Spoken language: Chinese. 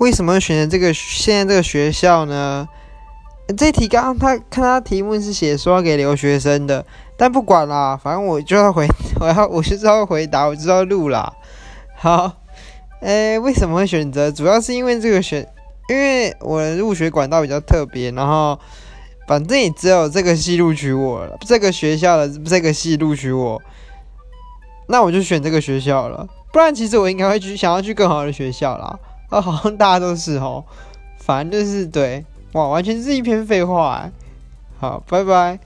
为什么选择这个现在这个学校呢？这题刚刚他看他题目是写说要给留学生的，但不管啦，反正我就要回，我要我就知道回答，我知道录啦。好，诶，为什么会选择？主要是因为这个选，因为我的入学管道比较特别，然后反正也只有这个系录取我了，这个学校的这个系录取我，那我就选这个学校了。不然其实我应该会去想要去更好的学校啦。啊，好像大家都是哦，反正就是对。哇，完全是一篇废话。好，拜拜。